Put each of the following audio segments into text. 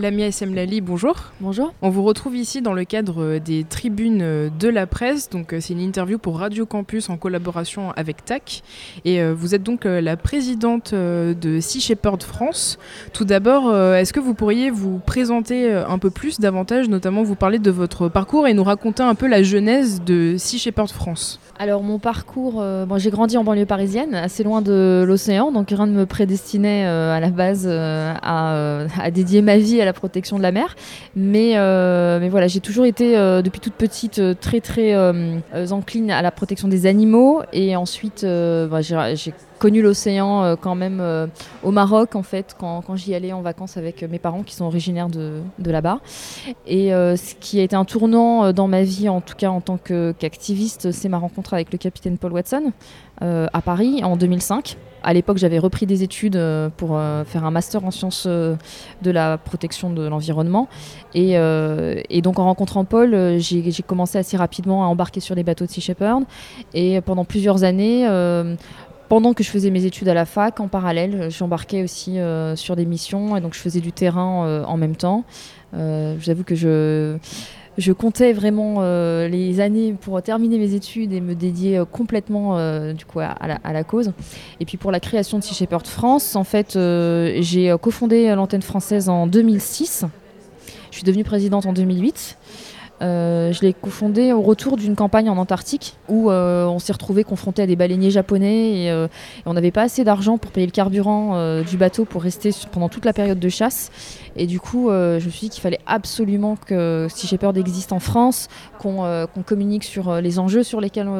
Lamia Semlali, bonjour. Bonjour. On vous retrouve ici dans le cadre euh, des tribunes euh, de la presse. Donc, euh, c'est une interview pour Radio Campus en collaboration avec TAC. Et vous êtes donc la présidente de Sea Shepherd France. Tout d'abord, est-ce que vous pourriez vous présenter un peu plus, davantage, notamment vous parler de votre parcours et nous raconter un peu la genèse de Sea Shepherd France? Alors mon parcours, bon, j'ai grandi en banlieue parisienne, assez loin de l'océan, donc rien ne me prédestinait à la base à, à, dédier ma vie à la protection de la mer. Mais, euh, mais voilà, j'ai toujours été euh, depuis toute petite euh, très très encline à la protection des animaux. Et ensuite, bah, j'ai connu l'océan quand même au Maroc en fait quand, quand j'y allais en vacances avec mes parents qui sont originaires de, de là-bas et ce qui a été un tournant dans ma vie en tout cas en tant qu'activiste c'est ma rencontre avec le capitaine Paul Watson à Paris en 2005 à l'époque, j'avais repris des études euh, pour euh, faire un master en sciences euh, de la protection de l'environnement. Et, donc, en rencontrant Paul, j'ai commencé assez rapidement à embarquer sur les bateaux de Sea Shepherd. Et pendant plusieurs années, pendant que je faisais mes études à la fac, en parallèle, j'embarquais aussi sur des missions. Et donc, je faisais du terrain en même temps. J'avoue que je je comptais vraiment euh, les années pour terminer mes études et me dédier euh, complètement euh, du coup, à, la, cause. Et puis pour la création de Sea Shepherd France, en fait, j'ai cofondé l'antenne française en 2006. Je suis devenue présidente en 2008. je l'ai cofondé au retour d'une campagne en Antarctique où on s'est retrouvé confronté à des baleiniers japonais et, on n'avait pas assez d'argent pour payer le carburant du bateau pour rester pendant toute la période de chasse. Et du coup, euh, je me suis dit qu'il fallait absolument que Sea Shepherd existe en France, qu'on euh, communique sur euh, les enjeux sur lesquels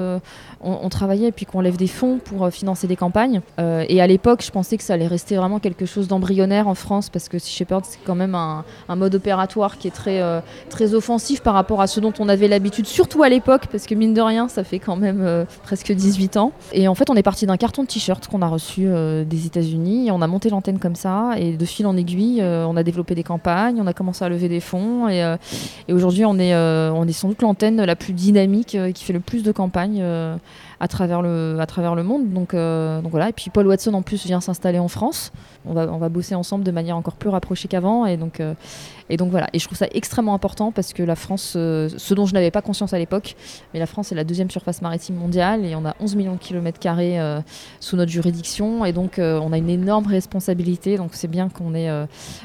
on, travaillait, et puis qu'on lève des fonds pour financer des campagnes. et à l'époque, je pensais que ça allait rester vraiment quelque chose d'embryonnaire en France, parce que Sea Shepherd, c'est quand même un, mode opératoire qui est très, très offensif par rapport à ce dont on avait l'habitude, surtout à l'époque, parce que mine de rien, ça fait quand même presque 18 ans. Et en fait, on est parti d'un carton de t-shirt qu'on a reçu des États-Unis, et on a monté l'antenne comme ça, et de fil en aiguille, on a développé des campagnes, on a commencé à lever des fonds et, euh, aujourd'hui on est, euh, on est sans doute l'antenne la plus dynamique euh, qui fait le plus de campagnes à travers le, monde. Donc, donc voilà. Et puis Paul Watson en plus vient s'installer en France. On va, bosser ensemble de manière encore plus rapprochée qu'avant. Et donc, et donc voilà. Et je trouve ça extrêmement important parce que la France, ce dont je n'avais pas conscience à l'époque, mais la France est la deuxième surface maritime mondiale et on a 11 millions de kilomètres carrés sous notre juridiction. Et donc on a une énorme responsabilité. Donc c'est bien qu'on ait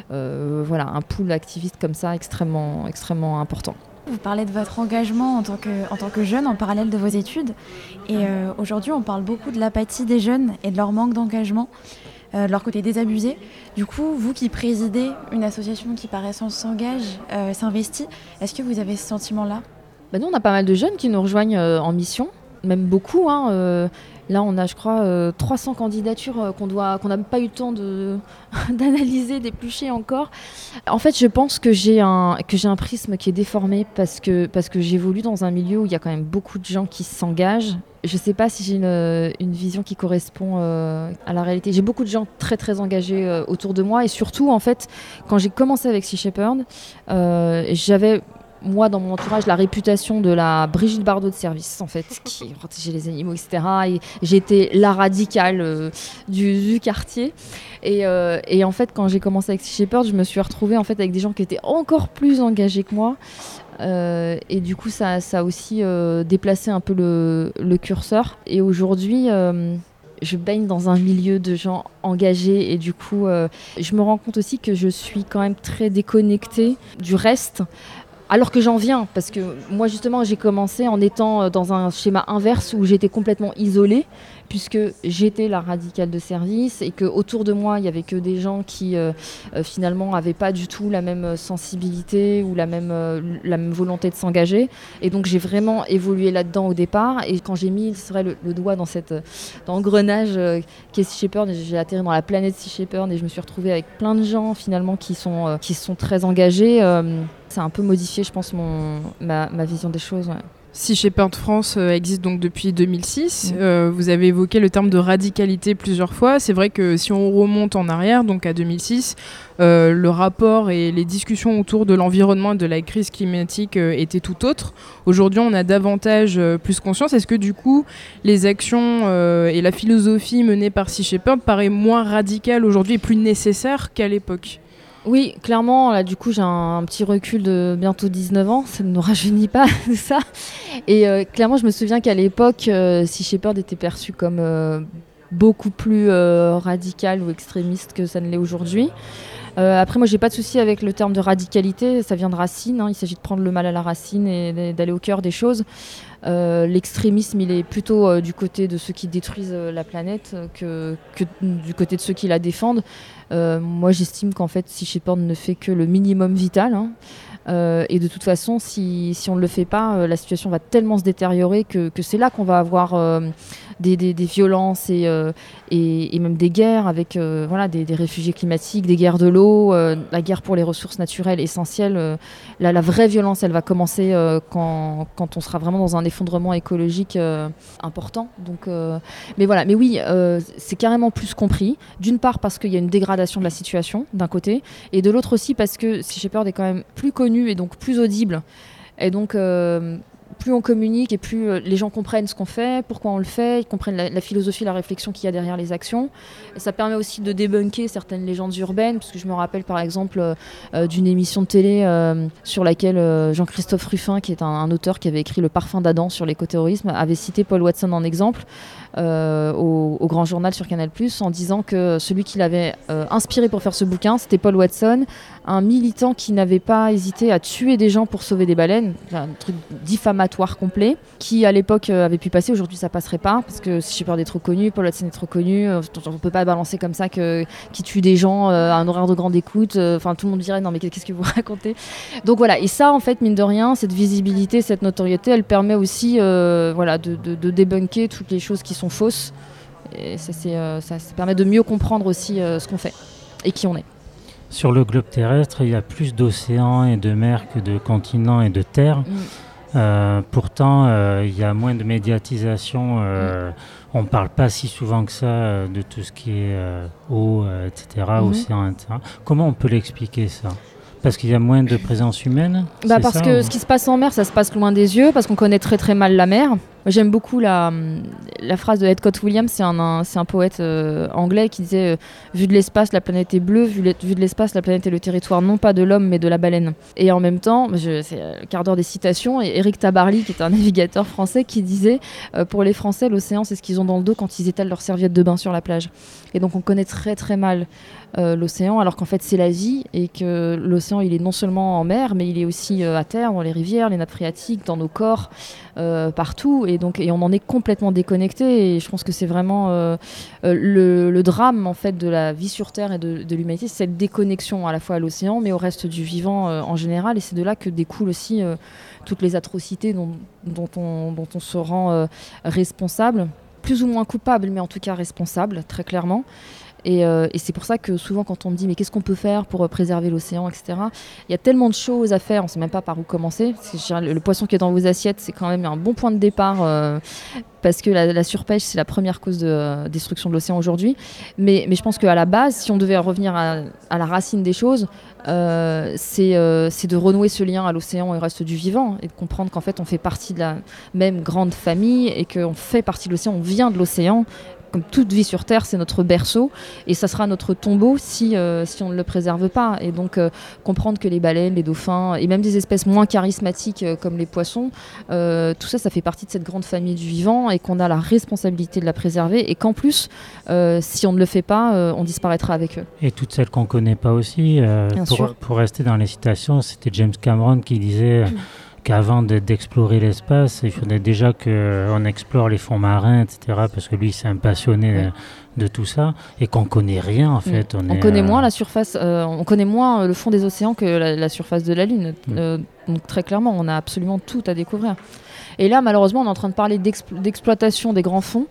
voilà, un pool d'activistes comme ça extrêmement, extrêmement important. Vous parlez de votre engagement en tant que, jeune en parallèle de vos études. Et euh, aujourd'hui, on parle beaucoup de l'apathie des jeunes et de leur manque d'engagement, euh, de leur côté désabusé. Du coup, vous qui présidez une association qui, par essence, s'engage, euh, s'investit, est-ce que vous avez ce sentiment-là? Bah Nous, on a pas mal de jeunes qui nous rejoignent en mission, même beaucoup. Hein, Là, on a, je crois, 300 euh, candidatures euh, qu'on doit, qu'on n'a pas eu le temps d'analyser, d'éplucher encore. En fait, je pense que j'ai un un prisme qui est déformé parce que parce que j'évolue dans un milieu où il y a quand même beaucoup de gens qui s'engagent. Je ne sais pas si j'ai une, une, vision qui correspond euh, à la réalité. J'ai beaucoup de gens très très engagés autour de moi et surtout en fait, quand j'ai commencé avec Sea Shepherd, j'avais moi, dans mon entourage, la réputation de la Brigitte Bardot de service, en fait, qui protégeait les animaux, etc. Et j'étais la radicale euh, du, quartier. Euh, et, en fait, quand j'ai commencé avec Sea Shepherd, je me suis retrouvée en fait, avec des gens qui étaient encore plus engagés que moi. Euh, et du coup, ça, a aussi déplacé un peu le curseur. Et aujourd'hui, je baigne dans un milieu de gens engagés et du coup, je me rends compte aussi que je suis quand même très déconnectée du reste. Alors que j'en viens, parce que moi justement j'ai commencé en étant euh, dans un schéma inverse où j'étais complètement isolée, puisque j'étais la radicale de service et que autour de moi il y avait que des gens qui euh, euh, finalement n'avaient pas du tout la même sensibilité ou la même, la même volonté de s'engager. Et donc j'ai vraiment évolué là-dedans au départ. Et quand j'ai mis le, doigt dans cet engrenage qui est Sea Shepherd, j'ai atterri dans la planète Sea Shepherd et je me suis retrouvée avec plein de gens finalement qui sont, qui sont très engagés ça a un peu modifié, je pense, mon, ma, vision des choses. Sea Shepherd France euh, existe donc depuis 2006. Mm. Euh, vous avez évoqué le terme de radicalité plusieurs fois. C'est vrai que si on remonte en arrière, donc à 2006, euh, le rapport et les discussions autour de l'environnement et de la crise climatique étaient tout autres. Aujourd'hui, on a davantage plus conscience. Est-ce que du coup, les actions et la philosophie menée par Sea Shepherd paraît moins radicale aujourd'hui et plus nécessaire qu'à l'époque? Oui, clairement, là, du coup, j'ai un, petit recul de bientôt 19 ans, ça ne nous rajeunit pas, ça. Et euh, clairement, je me souviens qu'à l'époque, euh, Sea Shepherd était perçu comme euh, beaucoup plus radical ou extrémiste que ça ne l'est aujourd'hui. Après, moi, j'ai pas de souci avec le terme de radicalité, ça vient de racine, hein. il s'agit de prendre le mal à la racine et d'aller au cœur des choses. L'extrémisme, il est plutôt du côté de ceux qui détruisent la planète que, du côté de ceux qui la défendent. Euh, moi, j'estime qu'en fait, si Shepard ne fait que le minimum vital, hein, euh, et de toute façon, si, on ne le fait pas, euh, la situation va tellement se détériorer que, c'est là qu'on va avoir des, des, violences et, même des guerres avec voilà, des, réfugiés climatiques, des guerres de l'eau, la guerre pour les ressources naturelles essentielles. La, vraie violence, elle va commencer quand, quand, on sera vraiment dans un effondrement écologique important. Donc, mais voilà, mais oui, c'est carrément plus compris. D'une part parce qu'il y a une dégradation de la situation, d'un côté, et de l'autre aussi parce que si j'ai peur est quand même plus connu et donc plus audible. Et donc, euh, plus on communique et plus euh, les gens comprennent ce qu'on fait, pourquoi on le fait, ils comprennent la, philosophie, la réflexion qu'il y a derrière les actions. Et ça permet aussi de débunker certaines légendes urbaines, parce que je me rappelle par exemple euh, d'une émission de télé sur laquelle Jean-Christophe Ruffin, qui est un, auteur qui avait écrit Le parfum d'Adam sur l'écoterrorisme, avait cité Paul Watson en exemple. Euh, au, Grand Journal sur Canal en disant que celui qui l'avait inspiré pour faire ce bouquin, c'était Paul Watson, un militant qui n'avait pas hésité à tuer des gens pour sauver des baleines, un truc diffamatoire complet, qui à l'époque euh, avait pu passer, aujourd'hui ça passerait pas, parce que si j'ai peur d'être trop connu, Paul Watson est trop connu, on peut pas balancer comme ça que qui tue des gens à un horaire de grande écoute, enfin tout le monde dirait non mais qu'est-ce que vous racontez? Donc voilà, et ça en fait mine de rien, cette visibilité, cette notoriété, elle permet aussi voilà, de, débunker toutes les choses qui sont fausses. Et ça, euh, ça, permet de mieux comprendre aussi euh, ce qu'on fait et qui on est. Sur le globe terrestre, il y a plus d'océans et de mers que de continents et de terres. Mm. Euh, pourtant, il y a moins de médiatisation. Mm. On ne parle pas si souvent que ça de tout ce qui est eau, etc., mm-hmm. océan, etc. Comment on peut l'expliquer ça? Parce qu'il y a moins de présence humaine bah Parce que ce qui se passe en mer, ça se passe loin des yeux, parce qu'on connaît très très mal la mer. J'aime beaucoup la, la phrase de Edcott Williams, c'est un, poète euh, anglais qui disait euh, Vu de l'espace, la planète est bleue, vu, de l'espace, la planète est le territoire non pas de l'homme mais de la baleine. Et en même temps, c'est le quart d'heure des citations, Eric Tabarly, qui est un navigateur français, qui disait euh, Pour les Français, l'océan, c'est ce qu'ils ont dans le dos quand ils étalent leur serviette de bain sur la plage. Et donc on connaît très très mal l'océan, alors qu'en fait c'est la vie, et que l'océan, il est non seulement en mer, mais il est aussi à terre, dans les rivières, les nappes phréatiques, dans nos corps, partout. Et donc on en est complètement déconnecté et je pense que c'est vraiment euh, euh, le, drame en fait de la vie sur Terre et de, l'humanité, cette déconnexion à la fois à l'océan mais au reste du vivant euh, en général et c'est de là que découlent aussi toutes les atrocités dont, on, dont on, se rend responsable plus ou moins coupable, mais en tout cas responsable, très clairement. Euh, et, c'est pour ça que souvent, quand on me dit mais qu'est-ce qu'on peut faire pour euh, préserver l'océan, etc., il y a tellement de choses à faire, on ne sait même pas par où commencer. Le poisson qui est dans vos assiettes, c'est quand même un bon point de départ. Euh, parce que la, surpêche, c'est la première cause de destruction de l'océan aujourd'hui. Mais, mais, je pense qu'à la base, si on devait revenir à, la racine des choses, c'est de renouer ce lien à l'océan et au reste du vivant, et de comprendre qu'en fait, on fait partie de la même grande famille, et qu'on fait partie de l'océan, on vient de l'océan, comme toute vie sur Terre, c'est notre berceau et ça sera notre tombeau si, euh, si on ne le préserve pas. Et donc euh, comprendre que les baleines, les dauphins et même des espèces moins charismatiques euh, comme les poissons, tout ça, ça fait partie de cette grande famille du vivant et qu'on a la responsabilité de la préserver et qu'en plus, si on ne le fait pas, on disparaîtra avec eux. Et toutes celles qu'on ne connaît pas aussi, pour, pour, rester dans les citations, c'était James Cameron qui disait... Mm qu'avant d'explorer l'espace, il faudrait déjà qu'on explore les fonds marins, etc. Parce que lui, c'est un passionné de, tout ça et qu'on connaît rien en mm. fait. On, connaît moins euh, la surface, euh, on connaît moins euh, le fond des océans que la, surface de la Lune. Mm. donc très clairement, on a absolument tout à découvrir. Et là, malheureusement, on est en train de parler d'exploitation des grands fonds.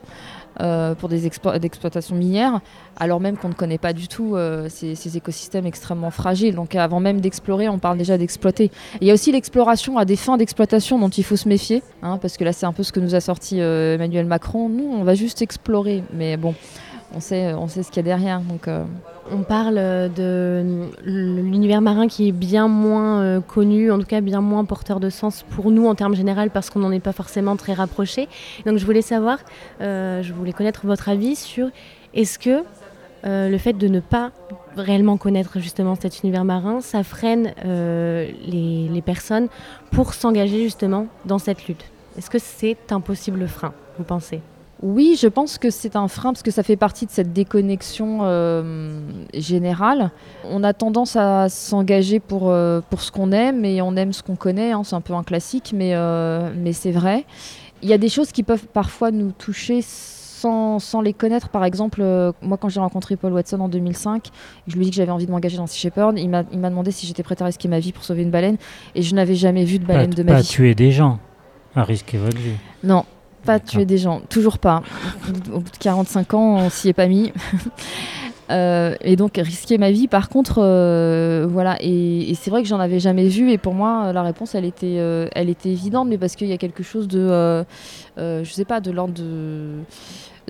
Euh, pour des exploitations minières, alors même qu'on ne connaît pas du tout euh, ces, écosystèmes extrêmement fragiles. Donc avant même d'explorer, on parle déjà d'exploiter. Il y a aussi l'exploration à des fins d'exploitation dont il faut se méfier, hein, parce que là c'est un peu ce que nous a sorti euh, Emmanuel Macron. Nous, on va juste explorer, mais bon, on sait, on sait ce qu'il y a derrière. Donc, On parle de l'univers marin qui est bien moins connu, en tout cas bien moins porteur de sens pour nous en termes généraux parce qu'on n'en est pas forcément très rapproché. Donc je voulais savoir, je voulais connaître votre avis sur est-ce que le fait de ne pas réellement connaître justement cet univers marin, ça freine les personnes pour s'engager justement dans cette lutte Est-ce que c'est un possible frein, vous pensez? Oui, je pense que c'est un frein parce que ça fait partie de cette déconnexion euh, générale. On a tendance à s'engager pour, euh, pour ce qu'on aime et on aime ce qu'on connaît. Hein, c'est un peu un classique, mais, euh, mais c'est vrai. Il y a des choses qui peuvent parfois nous toucher sans, sans les connaître. Par exemple, moi, quand j'ai rencontré Paul Watson en 2005, je lui ai dit que j'avais envie de m'engager dans Sea Shepherd. Il m'a demandé si j'étais prête à risquer ma vie pour sauver une baleine et je n'avais jamais vu de baleine de ma vie. Pas tuer des gens à risquer votre vie. Non, pas tuer des gens, toujours pas. Au bout de 45 ans, on s'y est pas mis. Euh, et donc risquer ma vie par contre euh, voilà et, c'est vrai que j'en avais jamais vu et pour moi la réponse elle était euh, elle était évidente mais parce qu'il y a quelque chose de je sais pas de l'ordre de,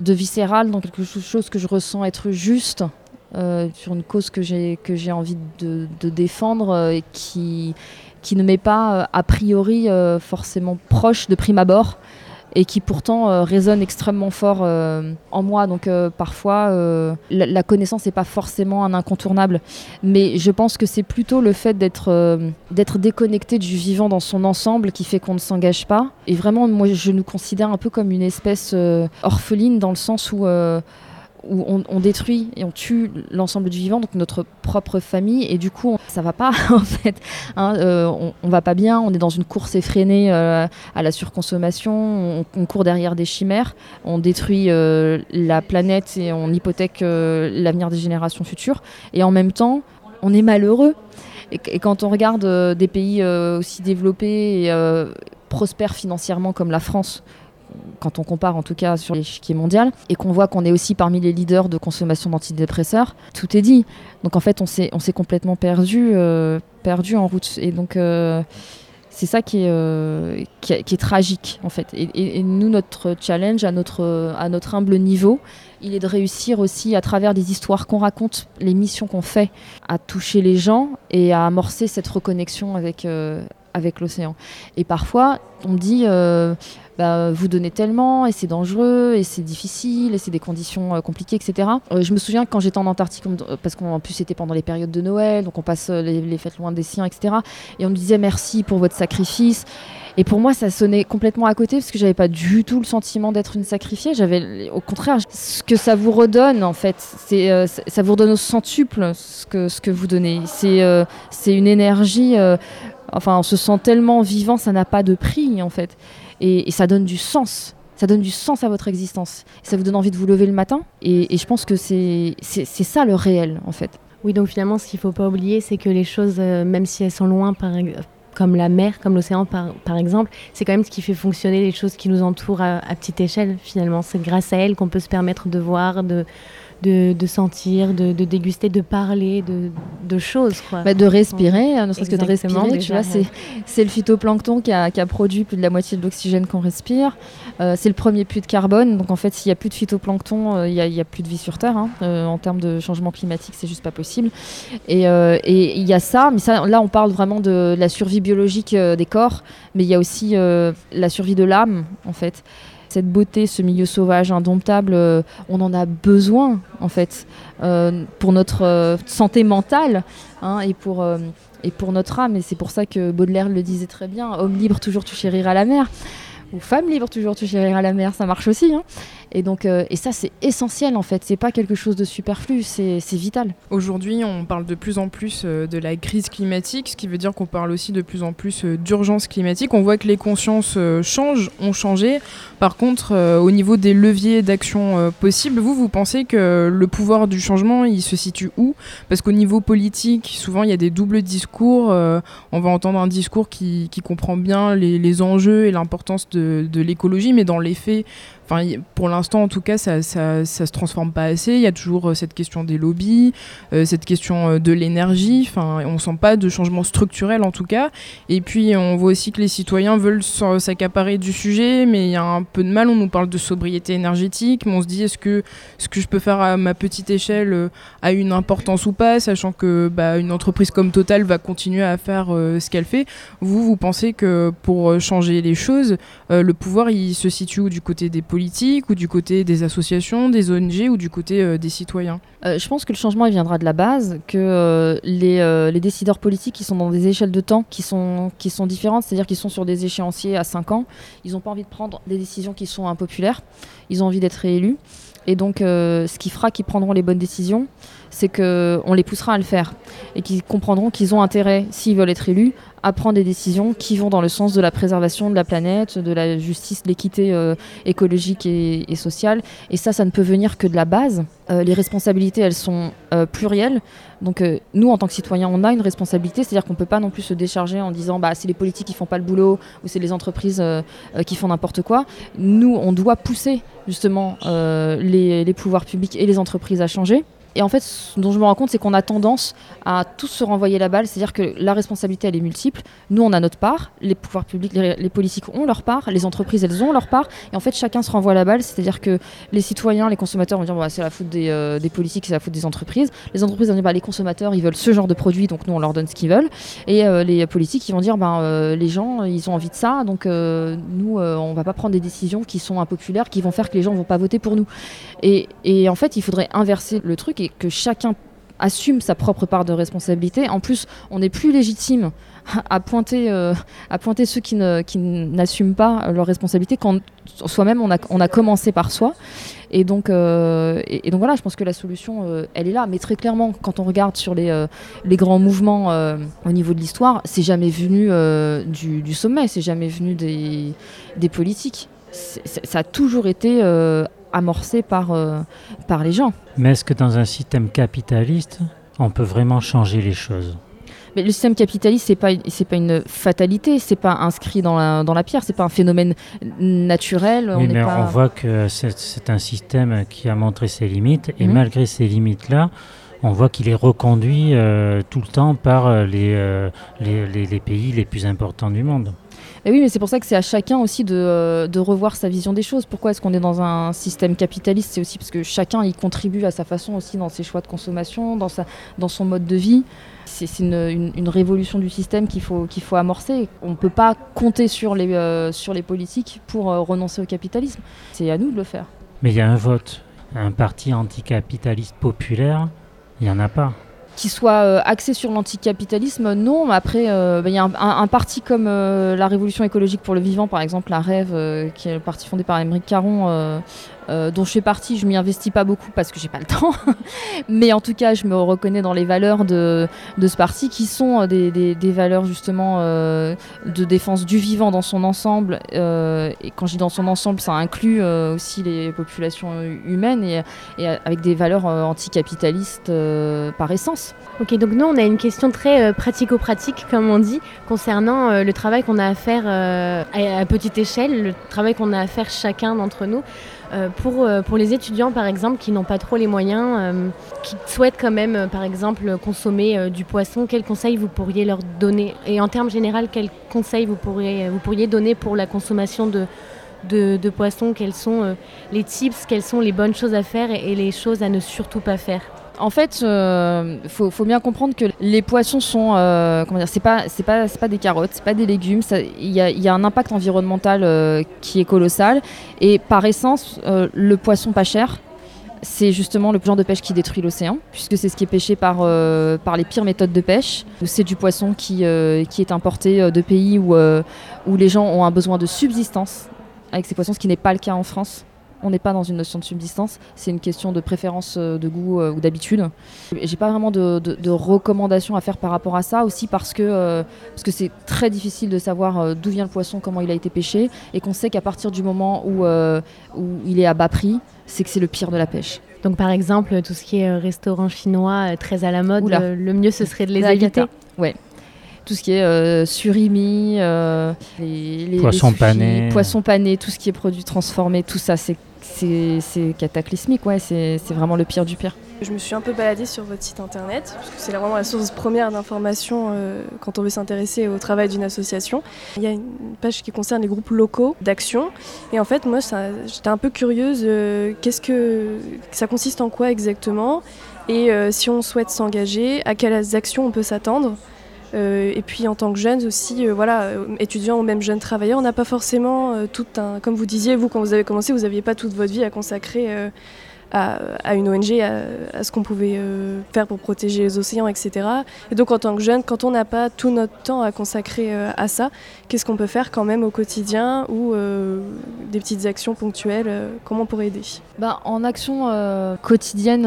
de viscéral dans quelque chose que je ressens être juste sur une cause que j'ai que j'ai envie de, de défendre et qui qui ne m'est pas a priori forcément proche de prime abord et qui pourtant euh, résonne extrêmement fort euh, en moi. Donc euh, parfois, la, connaissance n'est pas forcément un incontournable, mais je pense que c'est plutôt le fait d'être d'être déconnecté du vivant dans son ensemble qui fait qu'on ne s'engage pas. Et vraiment, moi, je nous considère un peu comme une espèce orpheline dans le sens où où on, détruit et on tue l'ensemble du vivant, donc notre propre famille, et du coup, ça va pas en fait. Hein, euh, on, va pas bien, on est dans une course effrénée euh, à la surconsommation, on, court derrière des chimères, on détruit euh, la planète et on hypothèque l'avenir des générations futures, et en même temps, on est malheureux. Et quand on regarde des pays aussi développés et prospères financièrement comme la France, quand on compare en tout cas sur l'échiquier mondial, et qu'on voit qu'on est aussi parmi les leaders de consommation d'antidépresseurs, tout est dit. Donc en fait, on s'est, complètement perdu, euh, perdu en route. Et donc euh, c'est ça qui est, euh, qui, est, tragique en fait. Et, nous, notre challenge à notre, humble niveau, il est de réussir aussi à travers des histoires qu'on raconte, les missions qu'on fait, à toucher les gens et à amorcer cette reconnexion avec, l'océan. Et parfois, on dit bah, vous donnez tellement et c'est dangereux et c'est difficile et c'est des conditions euh, compliquées, etc. Euh, je me souviens quand j'étais en Antarctique, parce qu'en plus c'était pendant les périodes de Noël, donc on passe euh, les, fêtes loin des siens, etc. Et on me disait merci pour votre sacrifice. Et pour moi, ça sonnait complètement à côté parce que j'avais pas du tout le sentiment d'être une sacrifiée. J'avais, au contraire, ce que ça vous redonne en fait, c'est ça vous redonne au centuple ce que ce que vous donnez. C'est c'est une énergie. enfin, on se sent tellement vivant, ça n'a pas de prix en fait et, ça donne du sens. Ça donne du sens à votre existence. Ça vous donne envie de vous lever le matin. Et, je pense que c'est ça le réel, en fait. Oui, donc finalement, ce qu'il ne faut pas oublier, c'est que les choses, euh, même si elles sont loin, comme la mer, comme l'océan par, par, exemple, c'est quand même ce qui fait fonctionner les choses qui nous entourent à, à petite échelle, finalement. C'est grâce à elles qu'on peut se permettre de voir, de, de, sentir, de, déguster, de parler de, choses. Quoi. Bah, de respirer, hein, ne serait-ce que de respirer. tu vois, c'est, le phytoplancton qui a, qui a, produit plus de la moitié de l'oxygène qu'on respire. Euh, c'est le premier puits de carbone. Donc en fait, s'il n'y a plus de phytoplancton, euh, il n'y a, a, plus de vie sur Terre. Hein. Euh, en termes de changement climatique, c'est juste pas possible. Et il y a ça, mais ça, là, on parle vraiment de la survie biologique des corps, mais il y a aussi la survie de l'âme, en fait cette beauté, ce milieu sauvage indomptable, euh, on en a besoin en fait euh, pour notre euh, santé mentale hein, et pour et pour notre âme. Et c'est pour ça que Baudelaire le disait très bien homme libre, toujours tu chériras la mer ou femme libre, toujours tu chériras la mer, ça marche aussi. Hein. Et donc, euh, et ça, c'est essentiel en fait. C'est pas quelque chose de superflu, c'est vital. Aujourd'hui, on parle de plus en plus euh, de la crise climatique, ce qui veut dire qu'on parle aussi de plus en plus euh, d'urgence climatique. On voit que les consciences changent, ont changé. Par contre, au niveau des leviers d'action possibles, vous, vous pensez que le pouvoir du changement, il se situe où? Parce qu'au niveau politique, souvent, il y a des doubles discours. on va entendre un discours qui, comprend bien les, enjeux et l'importance de, de l'écologie, mais dans les faits, Enfin, pour l'instant, en tout cas, ça, ça, ça, se transforme pas assez. Il y a toujours euh, cette question des lobbies, euh, cette question euh, de l'énergie. Enfin, on sent pas de changement structurel en tout cas. Et puis, on voit aussi que les citoyens veulent s'accaparer du sujet, mais il y a un peu de mal. On nous parle de sobriété énergétique, mais on se dit est-ce que ce que je peux faire à ma petite échelle a une importance ou pas, sachant que bah, une entreprise comme Total va continuer à faire ce qu'elle fait. Vous, vous pensez que pour changer les choses, le pouvoir il se situe du côté des politiques ou du côté des associations, des ONG ou du côté des citoyens? Je pense que le changement viendra de la base, que les, les, décideurs politiques qui sont dans des échelles de temps qui sont, qui sont différentes, c'est-à-dire qu'ils sont sur des échéanciers à 5 ans, ils n'ont pas envie de prendre des décisions qui sont impopulaires, ils ont envie d'être réélus. Et donc, ce qui fera qu'ils prendront les bonnes décisions, c'est qu'on les poussera à le faire et qu'ils comprendront qu'ils ont intérêt, s'ils veulent être élus, à prendre des décisions qui vont dans le sens de la préservation de la planète, de la justice, de l'équité euh, écologique et, sociale. Et ça, ça ne peut venir que de la base. Euh, les responsabilités, elles sont euh, plurielles. Donc nous, en tant que citoyens, on a une responsabilité, c'est-à-dire qu'on ne peut pas non plus se décharger en disant bah, c'est les politiques qui font pas le boulot ou c'est les entreprises qui font n'importe quoi. Nous, on doit pousser justement les pouvoirs publics et les entreprises à changer. Et en fait, ce dont je me rends compte, c'est qu'on a tendance à tous se renvoyer la balle, c'est-à-dire que la responsabilité, elle est multiple. Nous, on a notre part, les pouvoirs publics, les, politiques ont leur part, les entreprises, elles ont leur part. Et en fait, chacun se renvoie la balle, c'est-à-dire que les citoyens, les consommateurs vont dire bah, c'est la faute des, euh, politiques, c'est la faute des entreprises. Les entreprises vont dire bah, les consommateurs, ils veulent ce genre de produit, donc nous, on leur donne ce qu'ils veulent. Et euh, les politiques, ils vont dire bah, euh, les gens, ils ont envie de ça, donc nous, on va pas prendre des décisions qui sont impopulaires, qui vont faire que les gens vont pas voter pour nous. Et en fait, il faudrait inverser le truc que chacun assume sa propre part de responsabilité. En plus, on n'est plus légitime à pointer, euh, à pointer ceux qui, n'assument pas leur responsabilité quand soi-même on a, commencé par soi. Et donc, euh, et, donc voilà, je pense que la solution, euh, elle est là. Mais très clairement, quand on regarde sur les, les grands mouvements au niveau de l'histoire, c'est jamais venu du, sommet, c'est jamais venu des, des politiques. ça a toujours été amorcé par, euh, par les gens. Mais est-ce que dans un système capitaliste, on peut vraiment changer les choses? Mais le système capitaliste, c'est pas c'est pas une fatalité, c'est pas inscrit dans la, dans la pierre, c'est pas un phénomène naturel. on mais on voit que c'est un système qui a montré ses limites, et mhm. malgré ces limites-là, on voit qu'il est reconduit euh, tout le temps par euh, les, les, les, pays les plus importants du monde oui, mais c'est pour ça que c'est à chacun aussi de, de, revoir sa vision des choses. Pourquoi est-ce qu'on est dans un système capitaliste? C'est aussi parce que chacun y contribue à sa façon aussi dans ses choix de consommation, dans, sa, dans son mode de vie. C'est une, une, révolution du système qu'il faut, qu'il faut amorcer. On ne peut pas compter sur les, euh, sur les politiques pour euh, renoncer au capitalisme. C'est à nous de le faire. Mais il y a un vote. Un parti anticapitaliste populaire, il n'y en a pas qui soit euh, axé sur l'anticapitalisme, non. Après, euh, bah, il y a un, parti comme euh, la Révolution écologique pour le vivant, par exemple, la Rêve, qui est le parti fondé par Émeric Caron, euh, dont je fais partie, je m'y investis pas beaucoup parce que j'ai pas le temps. Mais en tout cas, je me reconnais dans les valeurs de, de ce parti qui sont euh, des, valeurs justement euh, de défense du vivant dans son ensemble. et quand je dis dans son ensemble, ça inclut aussi les populations humaines et, et avec des valeurs anticapitalistes par essence. Ok, donc nous, on a une question très pratico-pratique, comme on dit, concernant le travail qu'on a à faire à petite échelle, le travail qu'on a à faire chacun d'entre nous. Euh, pour, euh, pour les étudiants, par exemple, qui n'ont pas trop les moyens, euh, qui souhaitent quand même, par exemple, consommer du poisson, quels conseils vous pourriez leur donner? Et en termes généraux, quels conseils vous pourriez, vous pourriez donner pour la consommation de, de, de poissons? Quels sont les tips? Quelles sont les bonnes choses à faire et les choses à ne surtout pas faire? En fait, euh, faut, bien comprendre que les poissons sont, euh, comment dire, c'est pas, pas, des carottes, c'est pas des légumes. Il y, a, un impact environnemental euh, qui est colossal. Et par essence, le poisson pas cher, c'est justement le genre de pêche qui détruit l'océan, puisque c'est ce qui est pêché par, les pires méthodes de pêche. C'est du poisson qui, qui est importé de pays où, où les gens ont un besoin de subsistance avec ces poissons, ce qui n'est pas le cas en France on n'est pas dans une notion de subsistance, c'est une question de préférence euh, de goût euh, ou d'habitude. J'ai pas vraiment de, recommandations à faire par rapport à ça, aussi parce que euh, parce que c'est très difficile de savoir d'où vient le poisson, comment il a été pêché, et qu'on sait qu'à partir du moment où, où il est à bas prix, c'est que c'est le pire de la pêche. Donc par exemple, tout ce qui est restaurant chinois très à la mode, le, mieux ce serait de les éviter. Ouais, tout ce qui est surimi, les, poissons panés, poissons panés, tout ce qui est produit transformé, tout ça, c'est c'est cataclysmique, ouais, c'est vraiment le pire du pire. Je me suis un peu baladée sur votre site internet, parce que c'est vraiment la source première d'information euh, quand on veut s'intéresser au travail d'une association. Il y a une page qui concerne les groupes locaux d'action, et en fait, moi, j'étais un peu curieuse, euh, qu'est-ce que ça consiste en quoi exactement, et euh, si on souhaite s'engager, à quelles actions on peut s'attendre? Et puis en tant que jeunes aussi, voilà, étudiants ou même jeunes travailleurs, on n'a pas forcément tout un, comme vous disiez, vous quand vous avez commencé, vous n'aviez pas toute votre vie à consacrer à, une ONG, à, ce qu'on pouvait euh, faire pour protéger les océans, etc. Et donc en tant que jeune, quand on n'a pas tout notre temps à consacrer euh, à ça, qu'est-ce qu'on peut faire quand même au quotidien ou euh, des petites actions ponctuelles, comment on pourrait aider? Bah, En action quotidienne,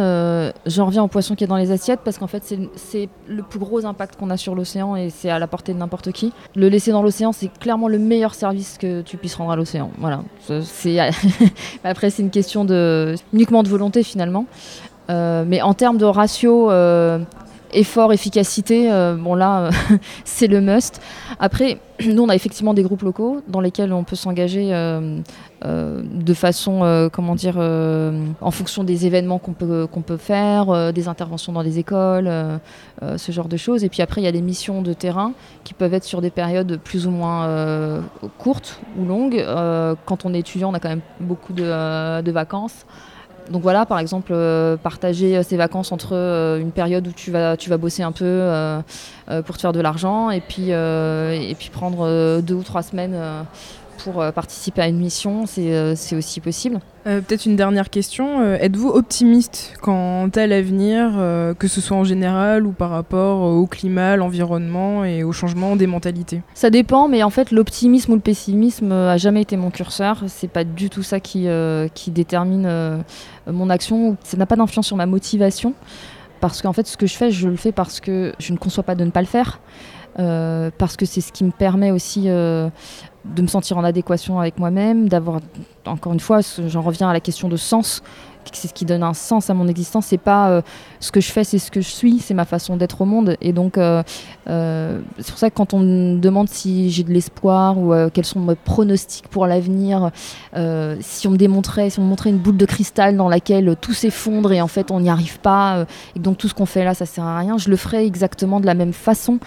j'en reviens au poisson qui est dans les assiettes parce qu'en fait c'est le plus gros impact qu'on a sur l'océan et c'est à la portée de n'importe qui. Le laisser dans l'océan, c'est clairement le meilleur service que tu puisses rendre à l'océan. Voilà. Après c'est une question uniquement de volonté finalement. Euh, mais en termes de ratio euh, effort, efficacité, euh, bon là, c'est le must. Après, nous, on a effectivement des groupes locaux dans lesquels on peut s'engager de façon, comment dire, en fonction des événements qu'on peut, qu'on peut faire, des interventions dans les écoles, ce genre de choses. Et puis après, il y a des missions de terrain qui peuvent être sur des périodes plus ou moins courtes ou longues. quand on est étudiant, on a quand même beaucoup de, de vacances. Donc voilà, par exemple, euh, partager euh, ses vacances entre euh, une période où tu vas, tu vas bosser un peu pour te faire de l'argent et puis prendre deux ou trois semaines pour participer à une mission, c'est aussi possible. Peut-être une dernière question. Êtes-vous optimiste quant à l'avenir, que ce soit en général ou par rapport au climat, l'environnement et au changement des mentalités? Ça dépend, mais en fait, l'optimisme ou le pessimisme a jamais été mon curseur. C'est pas du tout ça qui, qui détermine mon action, ça n'a pas d'influence sur ma motivation. Parce qu'en fait, ce que je fais, je le fais parce que je ne conçois pas de ne pas le faire. Euh, parce que c'est ce qui me permet aussi euh, de me sentir en adéquation avec moi-même, d'avoir, encore une fois, j'en reviens à la question de sens c'est ce qui donne un sens à mon existence. C'est pas euh, ce que je fais, c'est ce que je suis, c'est ma façon d'être au monde. Et donc, c'est pour ça que quand on me demande si j'ai de l'espoir ou quels sont mes pronostics pour l'avenir, si on me démontrait, si on me montrait une boule de cristal dans laquelle tout s'effondre et en fait on n'y arrive pas, et donc tout ce qu'on fait là, ça sert à rien, je le ferais exactement de la même façon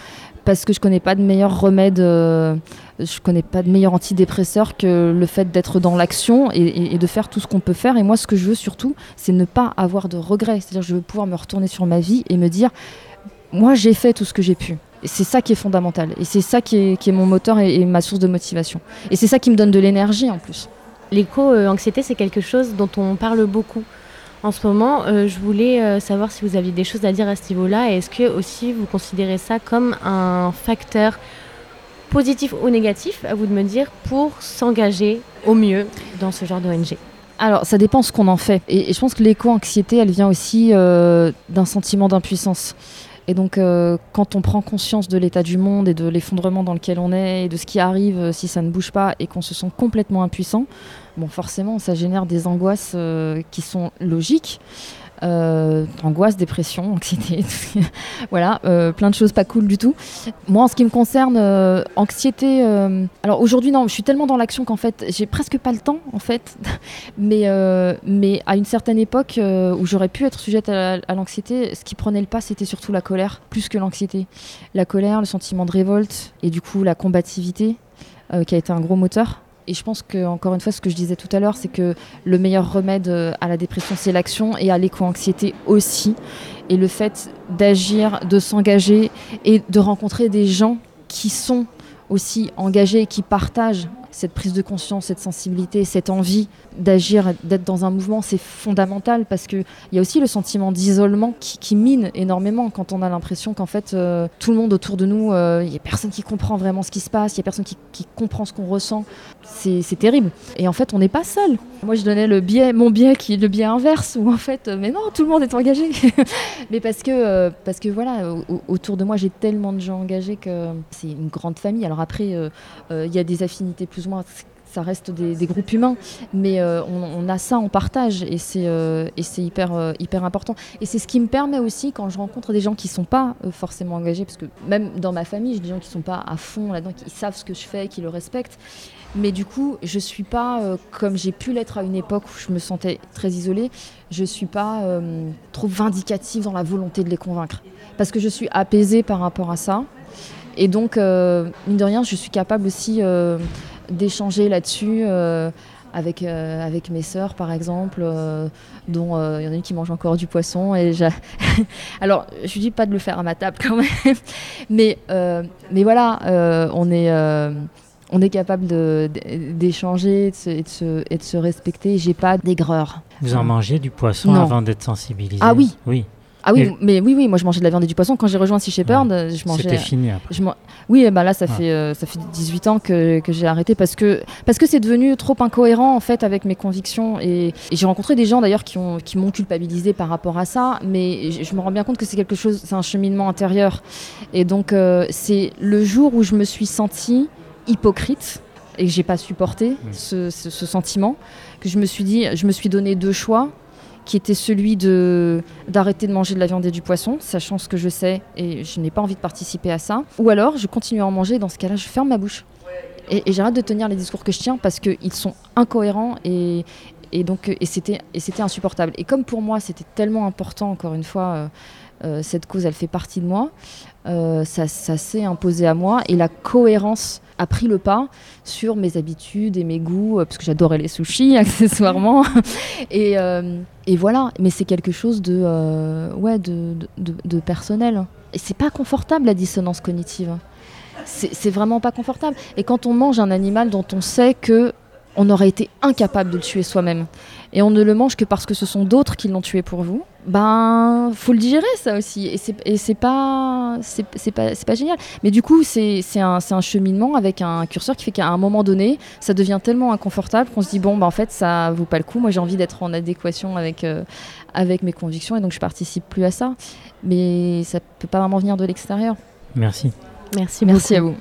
parce que je connais pas de meilleur remède, euh, je connais pas de meilleur antidépresseur que le fait d'être dans l'action et, de faire tout ce qu'on peut faire. Et moi, ce que je veux surtout, c'est ne pas avoir de regrets. C'est-à-dire, je veux pouvoir me retourner sur ma vie et me dire, moi, j'ai fait tout ce que j'ai pu. Et c'est ça qui est fondamental. Et c'est ça qui est, mon moteur et, ma source de motivation. Et c'est ça qui me donne de l'énergie en plus. L'éco-anxiété, c'est quelque chose dont on parle beaucoup en ce moment. Euh, je voulais euh, savoir si vous aviez des choses à dire à ce niveau-là. Et est-ce que aussi vous considérez ça comme un facteur positif ou négatif, à vous de me dire, pour s'engager au mieux dans ce genre d'ONG alors, ça dépend ce qu'on en fait. Et, je pense que l'éco-anxiété, elle vient aussi euh, d'un sentiment d'impuissance. Et donc, quand on prend conscience de l'état du monde et de l'effondrement dans lequel on est et de ce qui arrive si ça ne bouge pas et qu'on se sent complètement impuissant, bon, forcément, ça génère des angoisses euh, qui sont logiques. Euh, angoisse, dépression, anxiété, voilà, euh, plein de choses pas cool du tout. Moi, en ce qui me concerne, anxiété. alors aujourd'hui, non, je suis tellement dans l'action qu'en fait, j'ai presque pas le temps, en fait. mais, mais à une certaine époque où j'aurais pu être sujette à l'anxiété, ce qui prenait le pas, c'était surtout la colère, plus que l'anxiété. La colère, le sentiment de révolte et du coup la combativité, qui a été un gros moteur. Et je pense que, encore une fois, ce que je disais tout à l'heure, c'est que le meilleur remède euh, à la dépression, c'est l'action et à l'éco-anxiété aussi. Et le fait d'agir, de s'engager et de rencontrer des gens qui sont aussi engagés et qui partagent cette prise de conscience, cette sensibilité, cette envie d'agir, d'être dans un mouvement, c'est fondamental parce qu'il y a aussi le sentiment d'isolement qui, mine énormément quand on a l'impression qu'en fait euh, tout le monde autour de nous, il euh, n'y a personne qui comprend vraiment ce qui se passe, il n'y a personne qui, comprend ce qu'on ressent. C'est terrible. Et en fait, on n'est pas seul. Moi, je donnais le biais, mon biais qui est le biais inverse où en fait, euh, mais non, tout le monde est engagé. mais parce que, parce que voilà, autour de moi, j'ai tellement de gens engagés que c'est une grande famille. Alors après, il y a des affinités plus ça reste des, groupes humains, mais euh, on, a ça en partage et c'est euh, hyper, euh, hyper important. Et c'est ce qui me permet aussi, quand je rencontre des gens qui ne sont pas forcément engagés, parce que même dans ma famille, j'ai des gens qui ne sont pas à fond là-dedans, qui savent ce que je fais, qui le respectent, mais du coup, je ne suis pas, comme j'ai pu l'être à une époque où je me sentais très isolée, je ne suis pas trop vindicative dans la volonté de les convaincre, parce que je suis apaisée par rapport à ça. Et donc, mine de rien, je suis capable aussi d'échanger là-dessus euh, avec, avec mes sœurs par exemple, dont il y en a une qui mange encore du poisson. Et Alors, je lui dis pas de le faire à ma table quand même, mais, mais voilà, on est on est capable d'échanger et, de se, et de se respecter. J'ai pas d'aigreur. Vous en mangez du poisson avant d'être sensibilisé Ah oui. Oui. Ah oui, mais oui, oui, moi je mangeais de la viande et du poisson. Quand j'ai rejoint Sea Shepherd, je mangeais. C'était fini après. Je oui, bah là ça, fait, euh, ça fait 18 ans que, que j'ai arrêté parce que parce que c'est devenu trop incohérent en fait avec mes convictions. Et, j'ai rencontré des gens d'ailleurs qui m'ont qui culpabilisé par rapport à ça, mais je, me rends bien compte que c'est quelque chose, c'est un cheminement intérieur. Et donc euh, c'est le jour où je me suis sentie hypocrite et que j'ai pas supporté ce, sentiment, que je me suis dit, je me suis donné deux choix qui étaient celui de d'arrêter de manger de la viande et du poisson, sachant ce que je sais et je n'ai pas envie de participer à ça, ou alors je continue à en manger. Dans ce cas-là, je ferme ma bouche et, j'arrête de tenir les discours que je tiens parce qu'ils sont incohérents et, et donc et c'était et insupportable. Et comme pour moi, c'était tellement important, encore une fois. Euh, cette cause, elle fait partie de moi. Euh, ça, s'est imposé à moi et la cohérence a pris le pas sur mes habitudes et mes goûts, euh, parce que j'adorais les sushis accessoirement. et, voilà, mais c'est quelque chose de, ouais, de, personnel. Et c'est pas confortable la dissonance cognitive. C'est vraiment pas confortable. Et quand on mange un animal dont on sait que on aurait été incapable de le tuer soi-même, et on ne le mange que parce que ce sont d'autres qui l'ont tué pour vous, ben faut le digérer ça aussi. Et c'est et c'est pas c'est pas c'est pas génial. Mais du coup c'est un, un cheminement avec un curseur qui fait qu'à un moment donné ça devient tellement inconfortable qu'on se dit bon ben en fait ça vaut pas le coup. Moi j'ai envie d'être en adéquation avec euh, avec mes convictions et donc je participe plus à ça. Mais ça peut pas vraiment venir de l'extérieur. Merci. Merci merci à vous